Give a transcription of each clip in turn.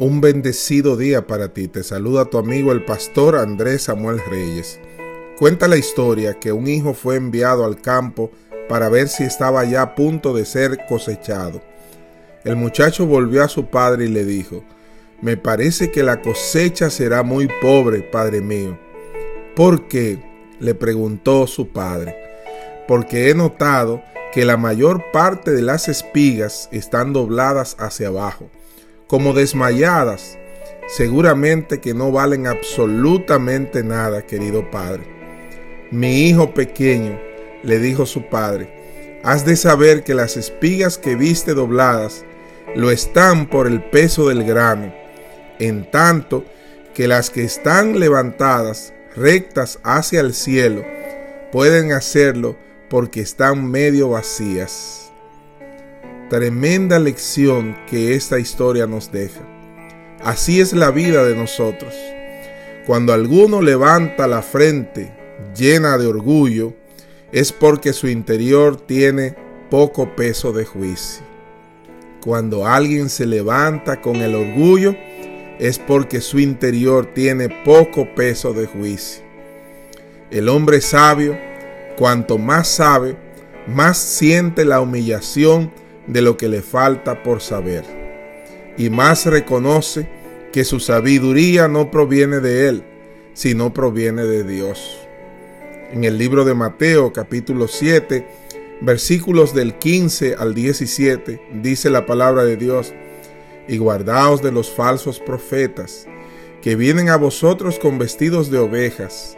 Un bendecido día para ti. Te saluda tu amigo el pastor Andrés Samuel Reyes. Cuenta la historia que un hijo fue enviado al campo para ver si estaba ya a punto de ser cosechado. El muchacho volvió a su padre y le dijo, Me parece que la cosecha será muy pobre, padre mío. ¿Por qué? le preguntó su padre. Porque he notado que la mayor parte de las espigas están dobladas hacia abajo como desmayadas, seguramente que no valen absolutamente nada, querido padre. Mi hijo pequeño, le dijo su padre, has de saber que las espigas que viste dobladas lo están por el peso del grano, en tanto que las que están levantadas rectas hacia el cielo pueden hacerlo porque están medio vacías. Tremenda lección que esta historia nos deja. Así es la vida de nosotros. Cuando alguno levanta la frente llena de orgullo, es porque su interior tiene poco peso de juicio. Cuando alguien se levanta con el orgullo, es porque su interior tiene poco peso de juicio. El hombre sabio, cuanto más sabe, más siente la humillación de lo que le falta por saber, y más reconoce que su sabiduría no proviene de él, sino proviene de Dios. En el libro de Mateo capítulo 7, versículos del 15 al 17, dice la palabra de Dios, y guardaos de los falsos profetas, que vienen a vosotros con vestidos de ovejas,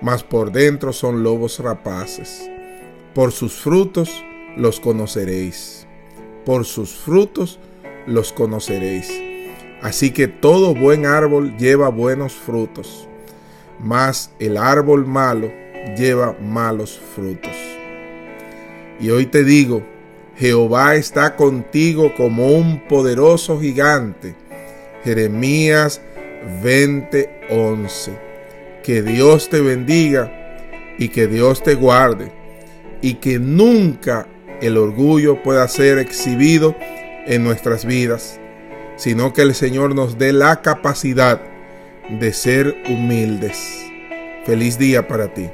mas por dentro son lobos rapaces. Por sus frutos los conoceréis por sus frutos los conoceréis. Así que todo buen árbol lleva buenos frutos, mas el árbol malo lleva malos frutos. Y hoy te digo, Jehová está contigo como un poderoso gigante. Jeremías 20:11. Que Dios te bendiga y que Dios te guarde y que nunca el orgullo pueda ser exhibido en nuestras vidas, sino que el Señor nos dé la capacidad de ser humildes. Feliz día para ti.